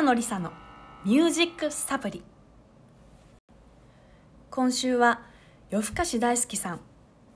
北野梨沙のミュージックサプリ。今週は夜更かし大好きさん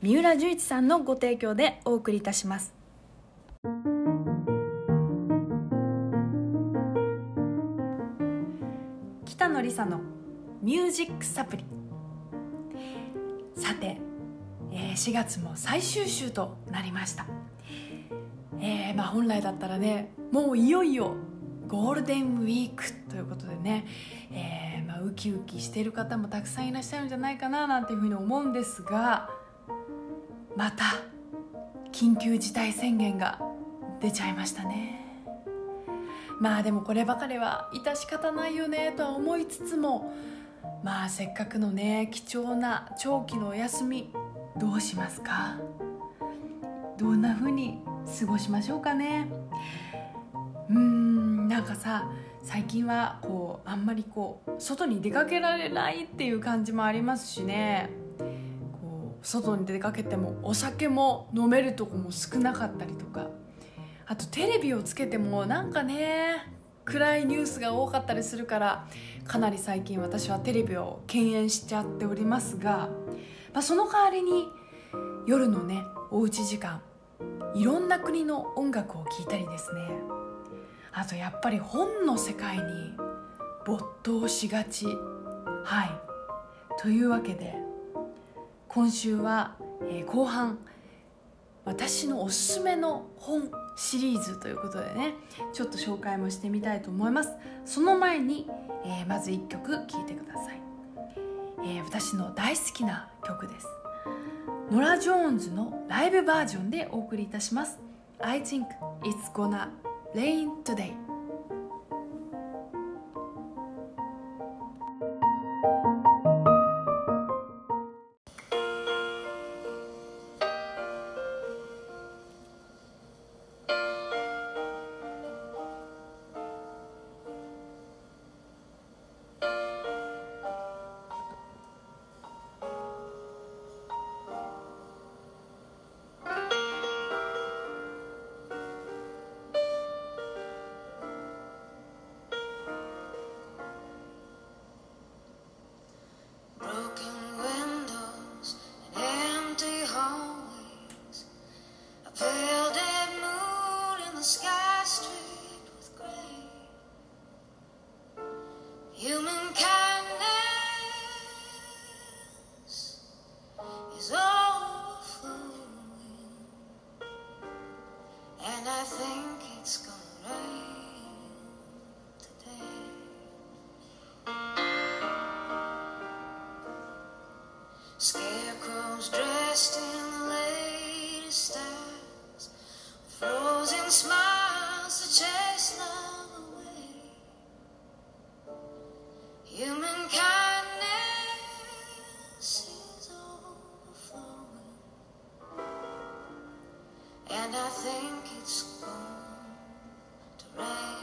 三浦十一さんのご提供でお送りいたします。北野梨沙のミュージックサプリ。さて、えー、4月も最終週となりました。えー、まあ本来だったらねもういよいよゴールデンウィークということでね、えー、まあ、ウキウキしてる方もたくさんいらっしゃるんじゃないかななんていうふうに思うんですがまた緊急事態宣言が出ちゃいましたね。まあでもこればかりは致し方ないよねとは思いつつもまあせっかくのね貴重な長期のお休みどうしますか？どんな風に過ごしましょうかね？うん。なんかさ最近はこうあんまりこう外に出かけられないっていう感じもありますしね。こう外に出かけてもお酒も飲めるとこも少なかったりとか。あとテレビをつけてもなんかね暗いニュースが多かったりするからかなり最近私はテレビを敬遠しちゃっておりますが、まあ、その代わりに夜のねおうち時間いろんな国の音楽を聴いたりですね。あとやっぱり本の世界に没頭しがち。はい。というわけで今週は、えー、後半私のおすすめの本シリーズということでねちょっと紹介もしてみたいと思います。その前に、えー、まず1曲聴いてください、えー、私の大好きな曲です。ノラ・ジョーンズのライブバージョンでお送りいたします。I think it's gonna rain today「And I think it's going to rain.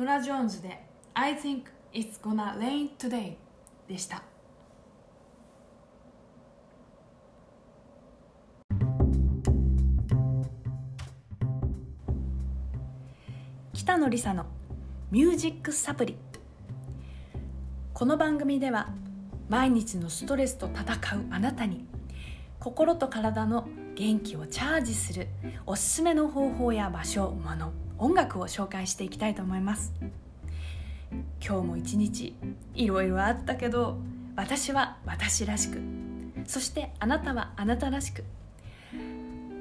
ノラ・ジョーンズで「I think it's gonna rain today」でした。北野梨沙のミュージックサプリ。この番組では毎日のストレスと戦うあなたに心と体の元気をチャージするおすすめの方法や場所物音楽を紹介していきたいと思います。今日も一日いろいろあったけど私は私らしくそしてあなたはあなたらしく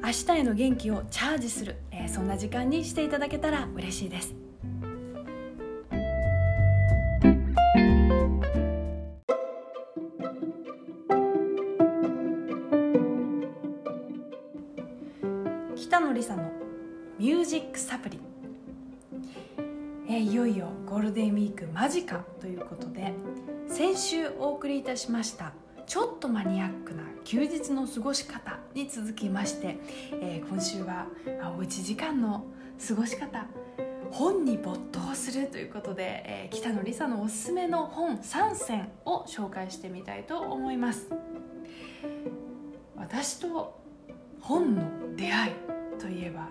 明日への元気をチャージする、えー、そんな時間にしていただけたら嬉しいです。間近ということで先週お送りいたしましたちょっとマニアックな休日の過ごし方に続きまして、えー、今週は、おうち時間の過ごし方本に没頭するということで、えー、北野梨沙のおすすめの本3選を紹介してみたいと思います。私と本の出会いといえば、ま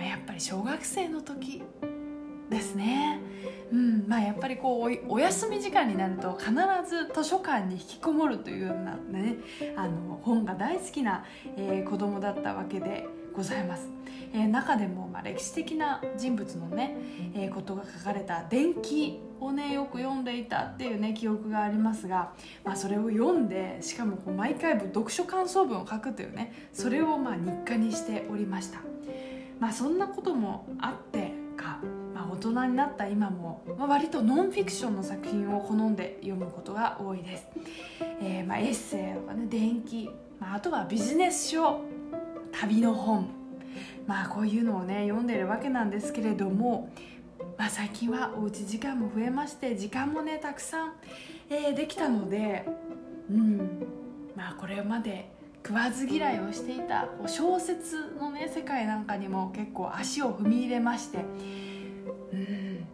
あ、やっぱり小学生の時ですね。うんまあ、やっぱりこうお休み時間になると必ず図書館に引きこもるというような、ね、あの本が大好きな、えー、子供だったわけでございます。えー、中でも、まあ、歴史的な人物のね、えー、ことが書かれた伝記をねよく読んでいたっていうね記憶がありますが、まあ、それを読んでしかもこう毎回読書感想文を書くというねそれをまあ日課にしておりました。まあ、そんなこともあっ人になった今も、まあ、割とノンフィクションの作品を好んで読むことが多いです、えー、まあ、エッセイとかね伝記、まあ、あとはビジネス書旅の本。まあこういうのをね読んでるわけなんですけれども、まあ、最近はおうち時間も増えまして時間もねたくさん、えー、できたのでうん。まあこれまで食わず嫌いをしていた小説のね世界なんかにも結構足を踏み入れましてうん。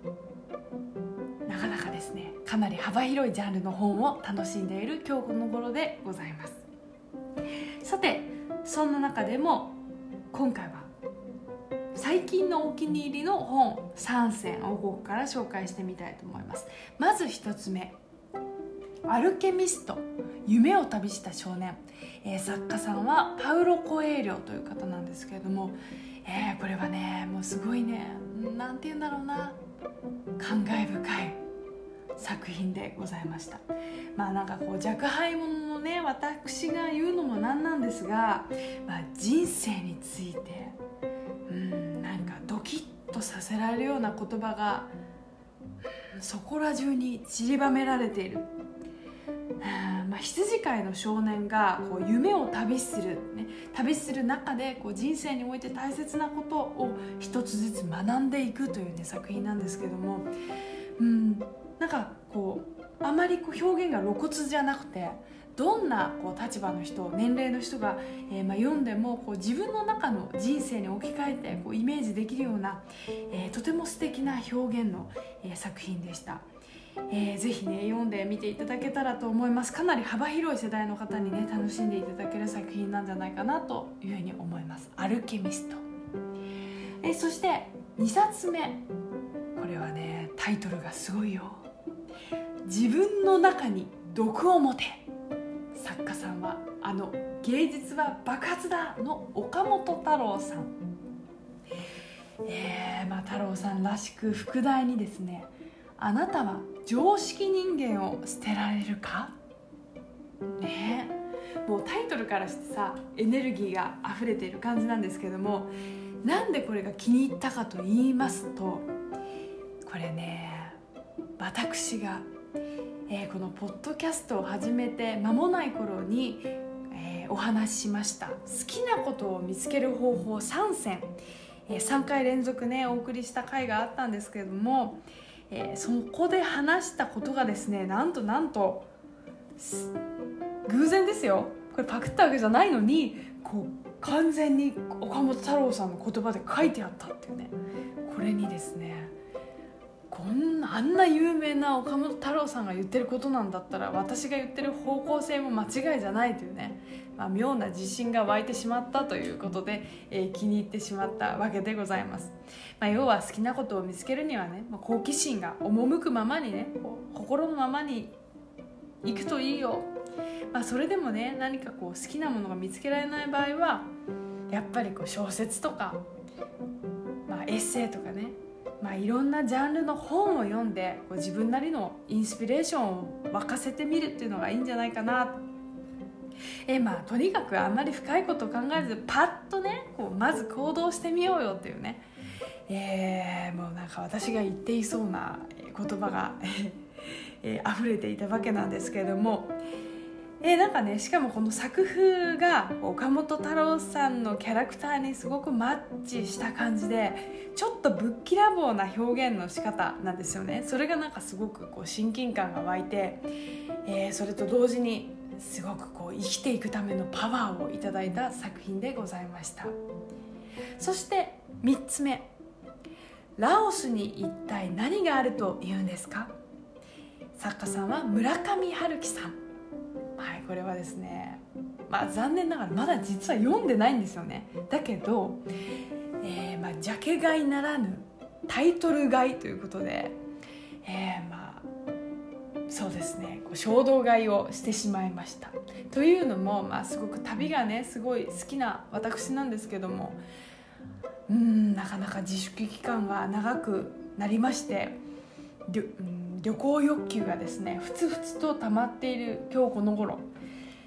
なかなかですねかなり幅広いジャンルの本を楽しんでいる今日この頃でございます。さてそんな中でも今回は最近のお気に入りの本3選をここから紹介してみたいと思います。まず1つ目アルケミスト夢を旅した少年、えー、作家さんはパウロ・コエーリョという方なんですけれども、えー、これはねもうすごいね何て言うんだろうな。感慨深い作品でございました。まあなんかこう若輩者のね私が言うのもなんなんですが、まあ、人生についてうんなんかドキッとさせられるような言葉がそこら中に散りばめられている。まあ、羊飼いの少年がこう夢を旅する、ね、旅する中でこう人生において大切なことを一つずつ学んでいくという、ね、作品なんですけども、うん、なんかこうあまりこう表現が露骨じゃなくてどんなこう立場の人年齢の人が、えー、まあ読んでもこう自分の中の人生に置き換えてこうイメージできるような、えー、とても素敵な表現の、えー、作品でした。えー、ぜひね読んでみていただけたらと思います。かなり幅広い世代の方にね楽しんでいただける作品なんじゃないかなというふうに思います「アルケミスト」えー、そして2冊目。これはねタイトルがすごいよ「自分の中に毒を持て」作家さんはあの「芸術は爆発だ!」の岡本太郎さん。えー、まあ太郎さんらしく副題にですねあなたは常識人間を捨てられるか？ねもうタイトルからしてさエネルギーが溢れている感じなんですけどもなんでこれが気に入ったかと言いますとこれね私が、えー、このポッドキャストを始めて間もない頃に、えー、お話ししました。好きなことを見つける方法3選、えー、3回連続ねお送りした回があったんですけれどもえー、そこで話したことがですねなんとなんと偶然ですよ。これパクったわけじゃないのにこう完全に岡本太郎さんの言葉で書いてあったっていうね。これにですねこんなあんな有名な岡本太郎さんが言ってることなんだったら私が言ってる方向性も間違いじゃないというね、まあ、妙な自信が湧いてしまったということで、えー、気に入ってしまったわけでございます、まあ、要は好きなことを見つけるにはね、ま、好奇心が赴くままにね心のままに行くといいよ、まあ、それでもね何かこう好きなものが見つけられない場合はやっぱりこう小説とか、まあ、エッセイとかねまあ、いろんなジャンルの本を読んでこう自分なりのインスピレーションを沸かせてみるっていうのがいいんじゃないかな。えまあとにかくあんまり深いこと考えずパッとねこうまず行動してみようよっていうね。えー、もうなんか私が言っていそうな言葉が えー、溢れていたわけなんですけれども。えー、なんかねしかもこの作風が岡本太郎さんのキャラクターにすごくマッチした感じでちょっとぶっきらぼうな表現の仕方なんですよね。それがなんかすごくこう親近感が湧いて、えー、それと同時にすごくこう生きていくためのパワーをいただいた作品でございました。そして3つ目。ラオスに一体何があるというんですか？作家さんは村上春樹さん。はいこれはですねまあ残念ながらまだ実は読んでないんですよね。だけど、えー、まあ、ジャケ買いならぬタイトル買いということで、えー、まあそうですね。こう衝動買いをしてしまいました。というのも、まあ、すごく旅がねすごい好きな私なんですけどもうんなかなか自粛期間が長くなりまして旅行欲求がですねふつふつと溜まっている今日この頃、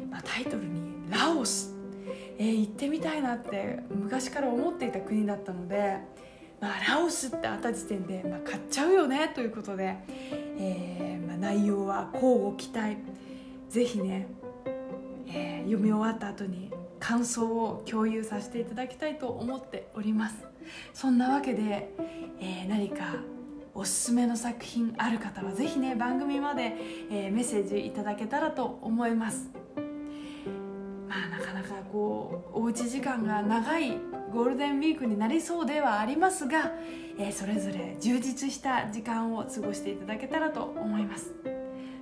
まあ、タイトルに「ラオス」えー、行ってみたいなって昔から思っていた国だったので、まあ、ラオスってあった時点で、まあ、買っちゃうよねということで、えーまあ、内容は交互期待。ぜひね、えー、読み終わった後に感想を共有させていただきたいと思っております。そんなわけで、えー、何かおすすめの作品ある方はぜひね番組まで、え、メッセージいただけたらと思います。まあなかなかこうおうち時間が長いゴールデンウィークになりそうではありますが、えー、それぞれ充実した時間を過ごしていただけたらと思います。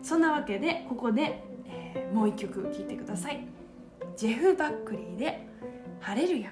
そんなわけでここで、えー、もう一曲聴いてください。ジェフ・バックリーで「ハレルヤ」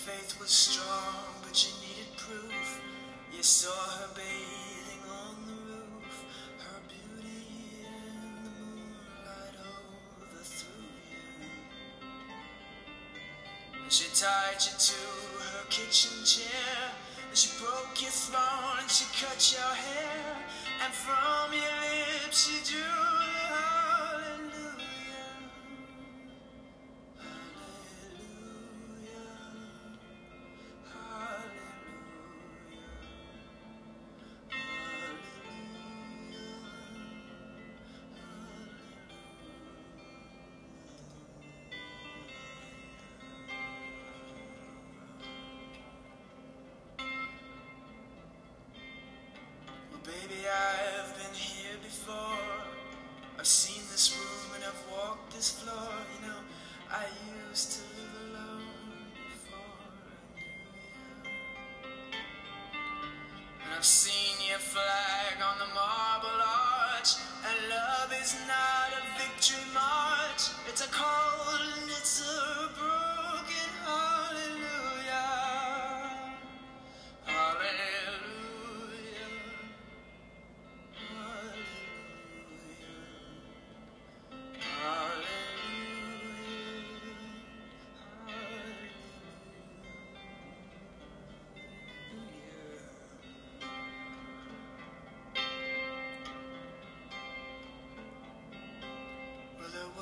faith was strong, but you needed proof. You saw her bathing on the roof, her beauty in the moonlight overthrew you. And she tied you to her kitchen chair, and she broke your and she cut your hair, and from your lips she drew I've seen your flag on the marble arch. And love is not a victory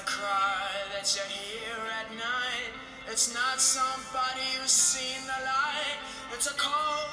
a cry that you hear at night. It's not somebody who's seen the light. It's a cold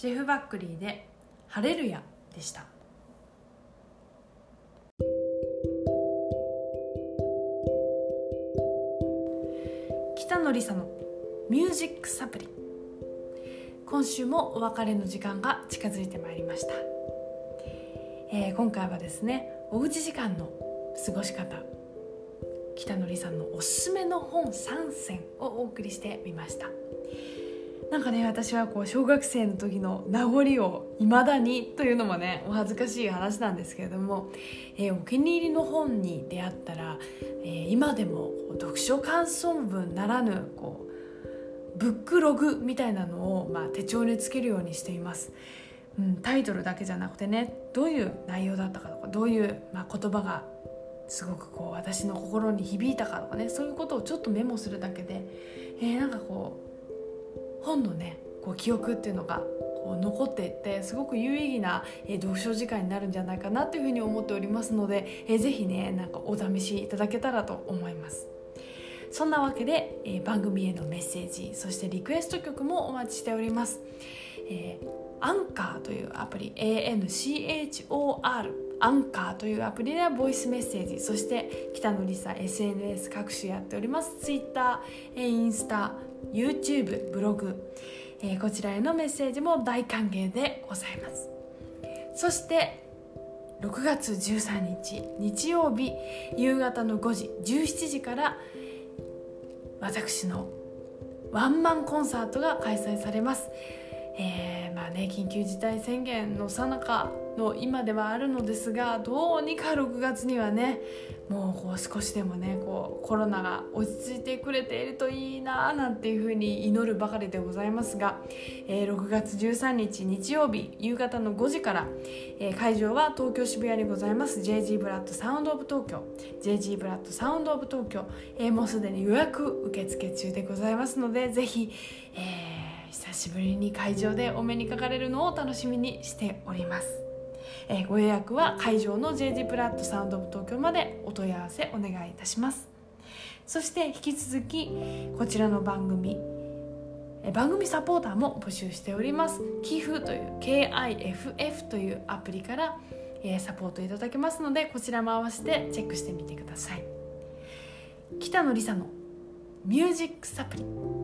ジェフ・バックリーで「ハレルヤ」でした。北野梨沙の「ミュージックサプリ」今週もお別れの時間が近づいてまいりました、えー今回はですねおうち時間の過ごし方。北野梨沙のおすすめの本3選をお送りしてみました。なんかね私はこう小学生の時の名残をいまだにというのもねお恥ずかしい話なんですけれども、えーお気に入りの本に出会ったら、えー今でも読書感想文ならぬこうブックログみたいなのを、まあ、手帳につけるようにしています。うん、タイトルだけじゃなくてねどういう内容だったかとかどういう、まあ、言葉がすごくこう私の心に響いたかとかねそういうことをちょっとメモするだけで、えー、なんかこう本のねこう記憶っていうのがこう残っていってすごく有意義な、えー、読書時間になるんじゃないかなというふうに思っておりますので、えー、ぜひねなんかお試しいただけたらと思います。そんなわけで、えー、番組へのメッセージそしてリクエスト曲もお待ちしております。えー、アンカーというアプリ ANCHOR アンカーというアプリではボイスメッセージそして北野梨沙 SNS 各種やっております。Twitter、インスタ YouTube ブログ、えー、こちらへのメッセージも大歓迎でございます。そして6月13日日曜日夕方の5時17時から私のワンマンコンサートが開催されます。えー、まあね緊急事態宣言の最中の今ではあるのですがどうにか6月にはねもうこう少しでもねこうコロナが落ち着いてくれているといいななんていうふうに祈るばかりでございますが、えー、6月13日日曜日夕方の5時から、えー、会場は東京渋谷にございます JG ブラッドサウンドオブ東京。JG ブラッドサウンドオブ東京、えー、もうすでに予約受付中でございますのでぜひ、えー、久しぶりに会場でお目にかかれるのを楽しみにしております。えー、ご予約は会場の JG プラットサウンドオブ東京までお問い合わせお願いいたします。そして引き続きこちらの番組番組サポーターも募集しております。寄付という KIFF というアプリからサポートいただけますのでこちらも合わせてチェックしてみてください。北野梨沙のミュージックサプリ。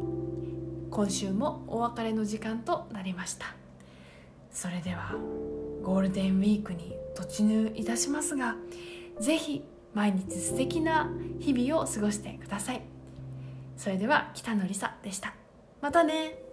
今週もお別れの時間となりました。それではゴールデンウィークに突入いたしますが是非毎日素敵な日々を過ごしてください。それでは北野梨沙でした。またね。